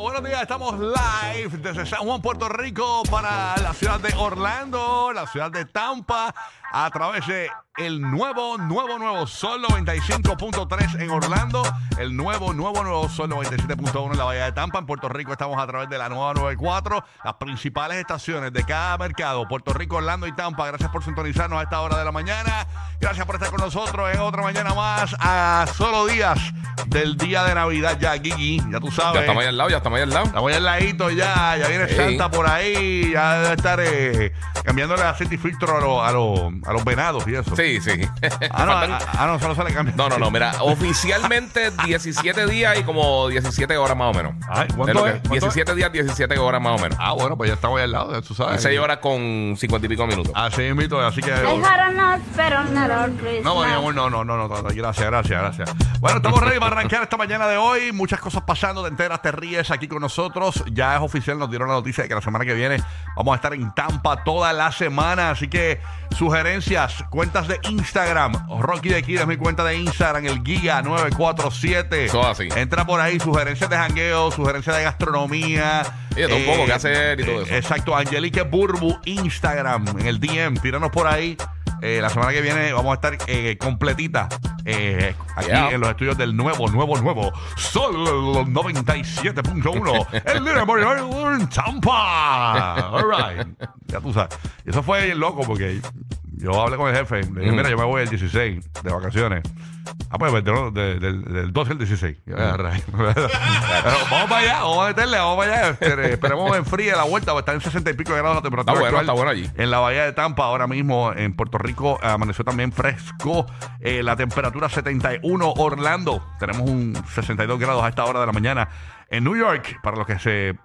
Buenos días, estamos live desde San Juan, Puerto Rico, para la ciudad de Orlando, la ciudad de Tampa, a través de el nuevo, nuevo, nuevo Sol 95.3 en Orlando, el nuevo, nuevo, nuevo Sol 97.1 en la Bahía de Tampa. En Puerto Rico estamos a través de la nueva 94, las principales estaciones de cada mercado, Puerto Rico, Orlando y Tampa. Gracias por sintonizarnos a esta hora de la mañana. Gracias por estar con nosotros en otra mañana más, a solo días del día de Navidad ya, Gigi. Ya tú sabes. Ya estamos ahí al lado, ya estamos ahí al lado. Estamos ya al ladito ya, ya viene. Santa por ahí, ya debe estar eh, cambiándole aceite y filtro a, los- a, los- a los venados y eso. Sí, sí. Ah, no, Faltan- ah, ah, no, solo se le cambia. no, no, no, mira, oficialmente 17 días y como 17 horas más o menos. Ay, ¿cuánto lo que- es? ¿Cuánto 17 días, 17 horas más o menos. Ah, bueno, pues ya estamos ahí al lado, tú sabes. 6 horas con 50 y pico minutos. Así invito, así que. I had a nut, pero not on Christmas. No, mi amor, no, no, no, no, no, gracias, gracias, gracias. Bueno, estamos ready para arrancar esta mañana de hoy. Muchas cosas pasando, te enteras, te ríes aquí con nosotros. Ya es oficial, nos dieron la noticia de que la semana que viene vamos a estar en Tampa toda la semana. Así que sugerencias, cuentas de Instagram. Rocky de Kid es mi cuenta de Instagram, el Giga 947. Todo así. Entra por ahí, sugerencias de jangueo, sugerencias de gastronomía. Y de todo un poco, qué hacer y todo eso. Exacto, Angelique Burbu, Instagram, en el DM, tíranos por ahí. Eh, la semana que viene vamos a estar eh, completita eh, aquí Yeah. en los estudios del nuevo, nuevo, nuevo Sol 97.1 el líder en Tampa. All right. Ya tú sabes. Y eso fue bien loco porque yo hablé con el jefe. Le dije, Mm. mira, yo me voy el 16 de vacaciones. Ah, pues de- de- del, del 12 al 16. Yo, ah. Pero vamos para allá, vamos a meterle, vamos para allá. Espere- Esperemos en frío la vuelta, porque está en 60 y pico de grados la temperatura. Está bueno, actual está bueno allí. En la bahía de Tampa, ahora mismo en Puerto Rico, amaneció también fresco. Eh, la temperatura 71, Orlando. Tenemos un 62 grados a esta hora de la mañana. En New York, para los que se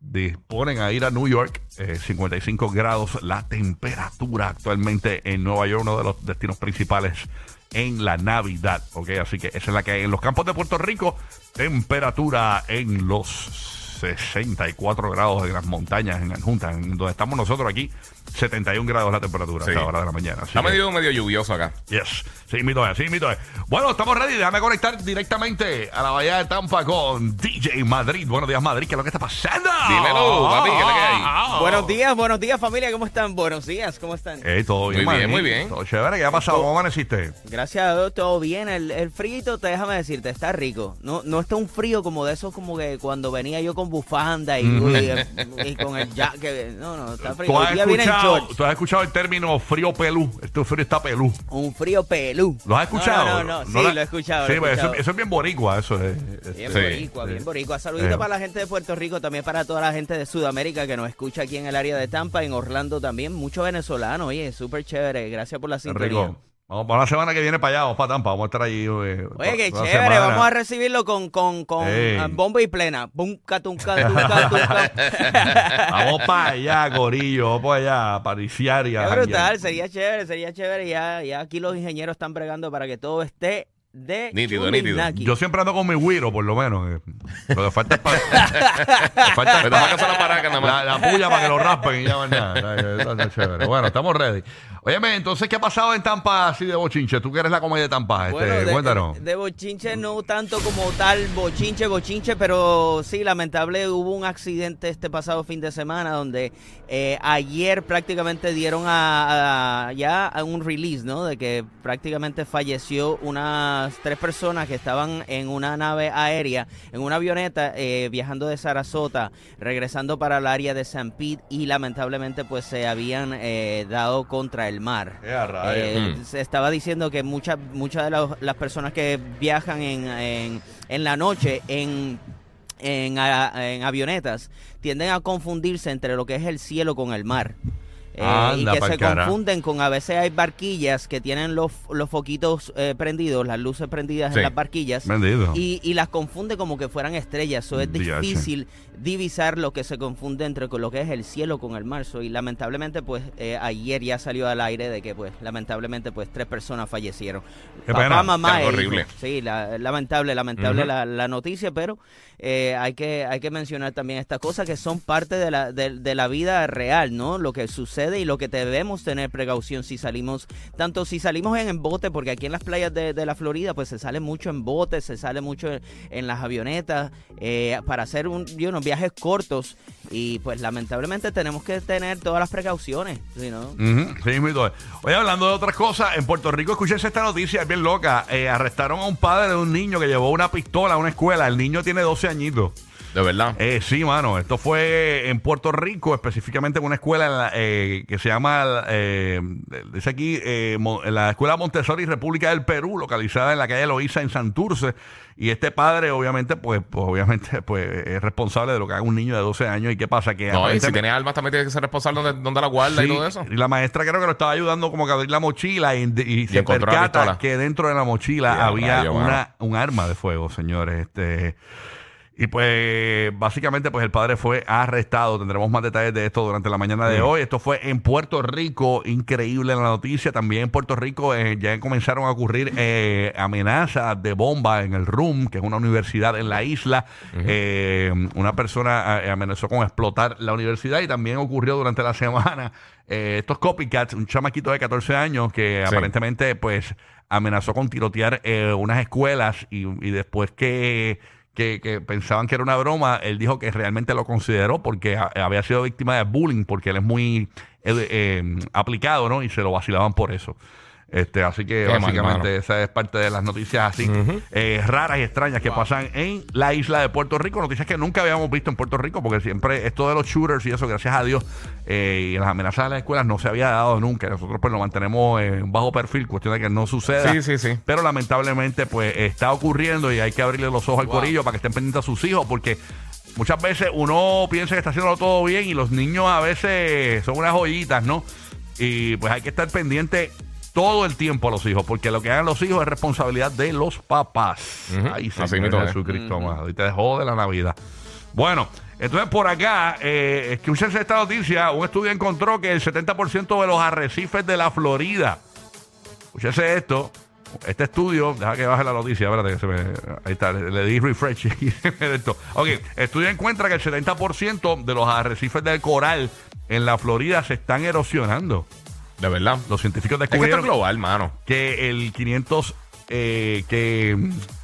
disponen a ir a New York, eh, 55 grados la temperatura actualmente en Nueva York, uno de los destinos principales en la Navidad. ¿ok? Así que esa es la que hay en los campos de Puerto Rico. Temperatura en los 64 grados en las montañas, en Junta, en donde estamos nosotros aquí, 71 grados la temperatura Sí. a esta hora de la mañana. Está que- medio, medio lluvioso acá. Yes, sí, mito es, sí, mito es. Bueno, estamos ready. Déjame conectar directamente a la Bahía de Tampa con DJ Madrid. Buenos días, Madrid. ¿Qué es lo que está pasando? Dímelo, papi, ¿qué es lo que hay? Ah, Buenos días, buenos días familia, ¿cómo están? Buenos días, ¿cómo están? Eh, todo bien, Muy bien, Madrid. muy bien. Todo chévere. ¿Qué ha pasado? ¿Cómo amaneciste? Gracias a Dios, todo bien. El, el frío, te déjame decirte, está rico. No, no está un frío como de esos como que cuando venía yo con bufanda y, y- y con el jacket. No, no, está frío. ¿Tú has, viene escuchado, shorts. tú has escuchado el término frío pelú? Este frío está pelú. Un frío pelú. ¿Lo has escuchado? No, no, no, sí, la- lo he escuchado. Sí, lo he pues eso, es bien boricua, eso es. es- Bien Sí. boricua, bien boricua. Saludito Eh. para la gente de Puerto Rico, también para toda la gente de Sudamérica que nos escucha aquí en el área de Tampa, en Orlando también. Muchos venezolanos, oye, súper chévere. Gracias por la sintonía. rico. Vamos para la semana que viene para allá, vamos para Tampa, vamos a estar allí. eh, Oye, qué toda la chévere, semana. vamos a recibirlo con, con, con Ey. ah, bomba y plena. Bum, catunca, tunca, tunca. Vamos para allá, Corillo, vamos para allá, a pariciar y a Qué janguear. brutal, sería chévere, sería chévere. Ya, ya aquí los ingenieros están bregando para que todo esté de Nítido, nítido. Yo siempre ando con mi güiro, por lo menos. eh. Lo que falta es para. falta a la paraca nada más. la, la puya para que lo raspen y ya van nada. Eso está chévere. Bueno, estamos ready. Óyeme, entonces, ¿qué ha pasado en Tampa así de bochinche? Tú que eres la comedia de Tampa. Este, Bueno, de, cuéntanos. de bochinche no tanto como tal bochinche, bochinche, pero sí, lamentable, hubo un accidente este pasado fin de semana donde eh, ayer prácticamente dieron a, a- ya a un release, ¿no? De que prácticamente falleció unas tres personas que estaban en una nave aérea, en una avioneta, eh, viajando de Sarasota, regresando para el área de San Pete y lamentablemente pues se habían eh, dado contra el mar. Eh, a rayos. Eh, Mm. Se estaba diciendo que muchas muchas de las- las personas que viajan en, en, en la noche en, en, a- en avionetas tienden a confundirse entre lo que es el cielo con el mar. Eh, y que se cara. confunden con a veces hay barquillas que tienen los, los foquitos eh, prendidos, las luces prendidas Sí. en las barquillas y, y las confunde como que fueran estrellas. So, es Diache. difícil divisar lo que se confunde entre con lo que es el cielo con el mar. Y lamentablemente, pues eh, ayer ya salió al aire de que, pues, lamentablemente, pues tres personas fallecieron. Qué Papá, pena. mamá, e hijo. horrible. Sí, la- lamentable, lamentable la, la noticia, pero eh, hay que hay que mencionar también estas cosas que son parte de la, de, de la vida real, ¿no? Lo que sucede y lo que debemos tener precaución si salimos, tanto si salimos en, bote, porque aquí en las playas de, la Florida, pues se sale mucho en bote, se sale mucho en, las avionetas, eh, para hacer un, you know, viajes cortos y pues lamentablemente tenemos que tener todas las precauciones, ¿sí, no? Sí, mismo es. Oye, hablando de otras cosas, en Puerto Rico escuché esta noticia, es bien loca. Eh, arrestaron a un padre de un niño que llevó una pistola a una escuela. El niño tiene 12 añitos. De verdad. Eh, sí, mano. Esto fue en Puerto Rico, específicamente en una escuela eh, que se llama, eh, dice aquí, eh, la Escuela Montessori República del Perú, localizada en la calle Loíza en Santurce. Y este padre, obviamente, pues, pues, obviamente, pues, es responsable de lo que haga un niño de 12 años. ¿Y qué pasa? Que No, y si tiene armas también tiene que ser responsable donde, donde la guarda y todo eso. Y la maestra creo que lo estaba ayudando como que a abrir la mochila y, y se percata que dentro de la mochila Sí, había rayo, mano. una, un arma de fuego, señores. Este y pues básicamente pues el padre fue arrestado. Tendremos más detalles de esto durante la mañana de hoy. Esto fue en Puerto Rico, increíble la noticia. También en Puerto Rico eh, ya comenzaron a ocurrir eh, amenazas de bomba en el RUM, que es una universidad en la isla. Eh, una persona amenazó con explotar la universidad y también ocurrió durante la semana eh, estos copycats, un chamaquito de 14 años que Sí. aparentemente pues amenazó con tirotear eh, unas escuelas y, y después que, que, que pensaban que era una broma, él dijo que realmente lo consideró porque había sido víctima de bullying porque él es muy eh, eh, aplicado, ¿no? Y se lo vacilaban por eso. Este, así que Qué básicamente esa es parte de las noticias así eh, raras y extrañas que pasan en la isla de Puerto Rico. Noticias que nunca habíamos visto en Puerto Rico porque siempre esto de los shooters y eso, gracias a Dios, eh, y las amenazas a las escuelas no se había dado nunca. Nosotros pues lo mantenemos en bajo perfil, cuestión de que no suceda. Sí, sí, sí. Pero lamentablemente pues está ocurriendo y hay que abrirle los ojos al corillo para que estén pendientes a sus hijos porque muchas veces uno piensa que está haciendo todo bien y los niños a veces son unas joyitas, ¿no? Y pues hay que estar pendiente todo el tiempo a los hijos porque lo que hagan los hijos es responsabilidad de los papás. Ahí Así Señor mismo es. Jesucristo amado. Y te dejó de la Navidad. Bueno, entonces por acá, eh, escúchense esta noticia. Un estudio encontró que el 70% de los arrecifes de la Florida Escúchese esto. Este estudio, deja que baje la noticia, espérate que se me. Ahí está, le, le di refresh y se me esto. Ok, estudio encuentra que el 70% de los arrecifes del coral en la Florida se están erosionando. De verdad. Los científicos Es que descubrieron es global, mano. que el 500 eh, que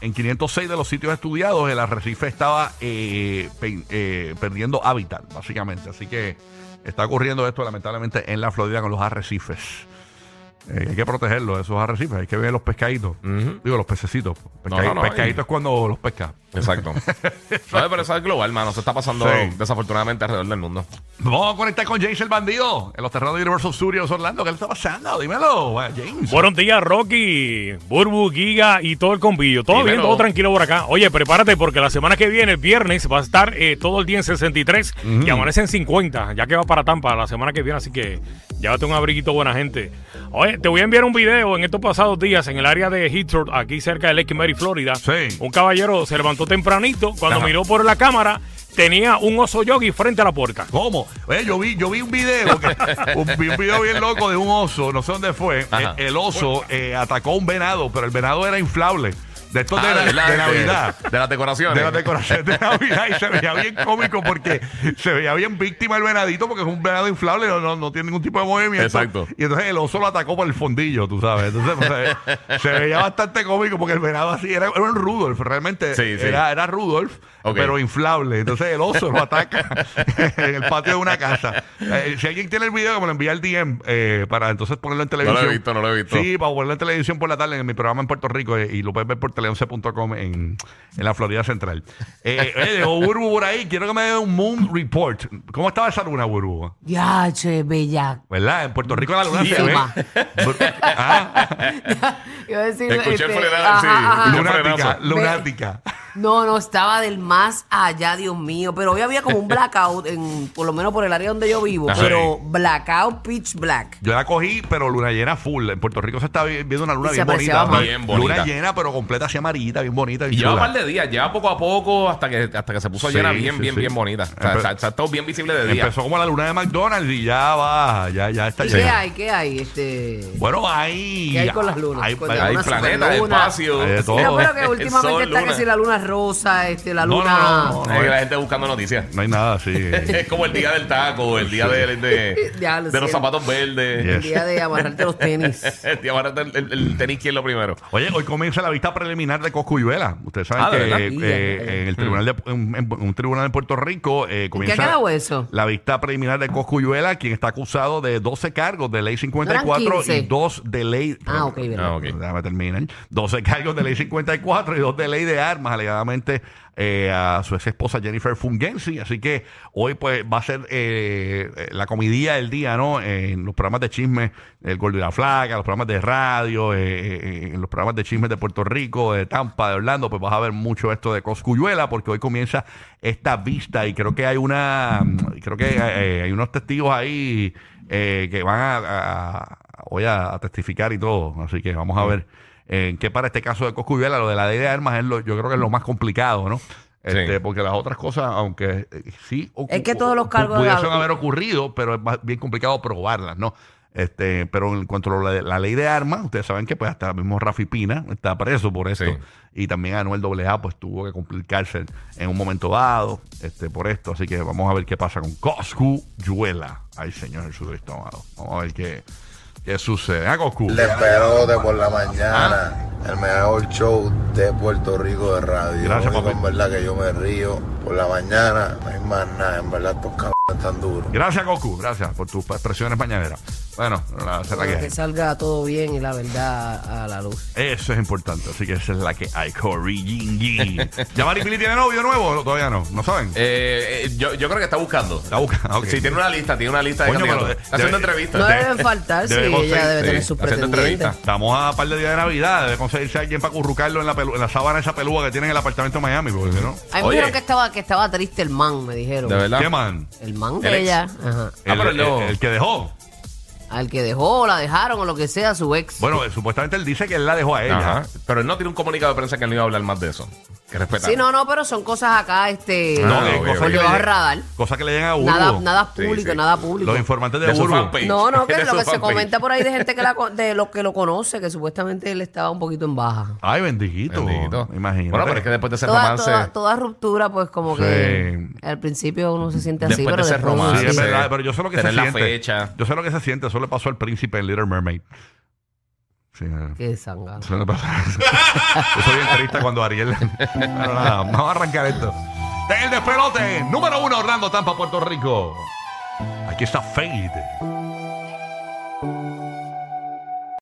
en 506 de los sitios estudiados el arrecife estaba eh, pe- eh, perdiendo hábitat básicamente así que está ocurriendo esto lamentablemente en la Florida con los arrecifes Eh, hay que protegerlos esos arrecifes hay que ver los pescaditos Ujú. digo los pececitos No, Pescadi- no, no, pescadito y- es cuando los pescas Exacto. no, pero eso es global, mano. Se está pasando Sí. desafortunadamente alrededor del mundo. vamos a conectar con James el bandido en los terrenos de Universal Studios Orlando ¿qué le está pasando? dímelo James Buenos días, Rocky, Burbu, Giga y todo el convillo. Todo bien, todo tranquilo por acá. Oye, prepárate porque la semana que viene, el viernes, va a estar eh, todo el día en 63 y amanece en 50, ya que va para Tampa la semana que viene, así que llévate un abriguito buena gente. Oye, te voy a enviar un video en estos pasados días en el área de Heathrow, aquí cerca de Lake Mary, Florida. Sí. Un caballero se levantó tempranito, cuando Ajá. miró por la cámara, tenía un oso yogi frente a la puerta. ¿Cómo? Oye, yo vi, yo vi un video, que- un, vi un video bien loco de un oso, no sé dónde fue. El oso eh, atacó a un venado, pero el venado era inflable. De estos de, Ah, ¿verdad? de Navidad. De las decoraciones. De las decoraciones de Navidad y se veía bien cómico porque se veía bien víctima el venadito porque es un venado inflable, no, no, no tiene ningún tipo de movimiento. Exacto. Y entonces el oso lo atacó por el fondillo, tú sabes. Entonces pues, se, se veía bastante cómico porque el venado así era, era un Rudolf, realmente Sí, sí. Era, era Rudolf, Ok. pero inflable. Entonces el oso lo ataca en el patio de una casa. Eh, si alguien tiene el video, que me lo envía al DM eh, para entonces ponerlo en lo he televisión. visto, no lo he visto. Sí, para ponerlo en televisión por la tarde en mi programa en Puerto Rico eh, y lo puedes ver por tele11.com en, en la Florida Central. Eh, eh, dejó Burbu por ahí. Quiero que me dé un Moon Report. ¿Cómo estaba esa luna, Burbu? Ya, che, bella. ¿Verdad? En Puerto Rico la luna se ve. Bur- Ah, a decir, Escuché el este, frenazo, sí. ajá, ajá. Escuché el lunática, lunática. No, no, estaba del más allá, Dios mío. Pero hoy había como un blackout, en, por lo menos por el área donde yo vivo. Ajá. Pero blackout, pitch black. Yo la cogí, pero luna llena full. En Puerto Rico se está vi- viendo una luna Y bien bonita. Bien bonita. Luna llena, pero completa, así amarillita, bien bonita. Y bien lleva un par de días, lleva poco a poco hasta que, hasta que se puso Sí, llena bien, sí, bien, sí. bien bonita. O sea, Empe- está, está todo bien visible de día. Empezó como la luna de McDonald's y ya va, ya, ya está ¿Y qué llena. hay? ¿Qué hay? Este... Bueno, hay. ¿Qué hay con las lunas? Hay, hay- planetas, espacio. Hay de todo. Que últimamente está luna. que si la luna rosa, este, la No, no, luna... no, no. Es que la gente buscando noticias. No hay nada así. Es como el día del taco, el día de, de, de los sí. zapatos verdes. Yes. El día de amarrarte los tenis. El día ahora el, el- el tenis quién es lo primero. Oye, hoy comienza la vista preliminar de Coscuyuela. Ustedes saben Ah, ¿de que verdad? eh, Ya, ya. en el tribunal de en, en un tribunal en Puerto Rico eh, comienza qué ha quedado eso? la vista preliminar de Coscuyuela, quien está acusado de 12 cargos de ley 54 y 15? dos de ley Ah, ok. Ah, ok. Déjame terminar. 12 cargos de ley 54 y dos de ley de armas, eh, a su ex esposa Jennifer Fungensi. Así que hoy pues va a ser eh, la comidilla del día, ¿no? En los programas de chisme, el Gordo y la Flaca, los programas de radio, eh, eh, en los programas de chismes de Puerto Rico, de Tampa, de Orlando, pues vas a ver mucho esto de Coscuyuela, porque hoy comienza esta vista y creo que hay una, creo que eh, hay unos testigos ahí eh, que van a, a- a- voy a, a testificar y todo. Así que vamos a ver en qué para este caso de Coscuyuela, lo de la ley de armas es lo, yo creo que es lo más complicado, ¿no? Este, Sí. Porque las otras cosas, aunque eh, sí Es que todos los cargos de pudiesen la- haber ocurrido, pero es más- bien complicado probarlas, ¿no? Este, pero en cuanto a la, la ley de armas, ustedes saben que pues hasta el mismo Rafi Pina está preso por esto. Sí. Y también Anuel AA pues tuvo que complicarse en un momento dado este, por esto. Así que vamos a ver qué pasa con Coscuyuela. Ay, Señor Jesús Cristo amado. Vamos a ver qué, qué sucede. Ah, Coscu. Despelote por la mañana, el mejor show de Puerto Rico de radio. Gracias, papi. En verdad que yo me río por la mañana, no hay más nada, en verdad estos están duros. Gracias, Coscu. Gracias por tus expresiones mañaneras. Bueno, la, esa es la que que hay. salga todo bien y la verdad a la luz. Eso es importante. Así que esa es la que hay. Cory Gingy. ¿Ya Maripili tiene novio nuevo? Todavía no. ¿No saben? Eh, eh, yo, yo creo que está buscando. Está buscando. ok. Sí, tiene una lista, tiene una lista de Coño, pero candidatos. de- Está haciendo debe- entrevistas. No de- deben faltar, sí, debemos ella ser- debe tener sí, sus haciendo pretendientes. entrevistas. Estamos a par de días de Navidad. Debe conseguirse alguien para currucarlo en la, pelu- en la sábana esa pelúa que tiene en el apartamento de Miami. Porque si no. A mí me Oye. dijeron que estaba, que estaba triste el man, me dijeron. De verdad. ¿Qué man? El man El de ella. Ajá. Ah, pero el, no. el- el que dejó. Al que dejó, la dejaron o lo que sea, su ex. Bueno, eh, supuestamente él dice que él la dejó a ella. Ajá. Pero él no tiene un comunicado de prensa que él no iba a hablar más de eso. Que. Sí, no, no, pero son cosas acá, este. No, Ah, que ok, cosas que, le, radar. cosas que le llegan a Urbo. Nada, nada Sí, público, sí. nada público. Los informantes de, De su fanpage. No, no, que De lo su que se fanpage. comenta por ahí de gente que la, de los que lo conoce, que supuestamente él estaba un poquito en baja. Ay, bendito. Bendito. Imagínate. Bueno, pero es que después de ese Toda, romance. toda, toda ruptura, pues como Sí. que al principio uno se siente así, Después de pero ese después uno romance. Sí, es sí. verdad, pero yo sé lo que se la siente. fecha. Yo sé lo que se siente. Eso le pasó al príncipe en Little Mermaid. Sí. Qué sangano. Eso pasó. Yo soy bien triste cuando Ariel. Pero nada, vamos a arrancar esto. El despelote, número uno, Orlando, Tampa, Puerto Rico. Aquí está Fade.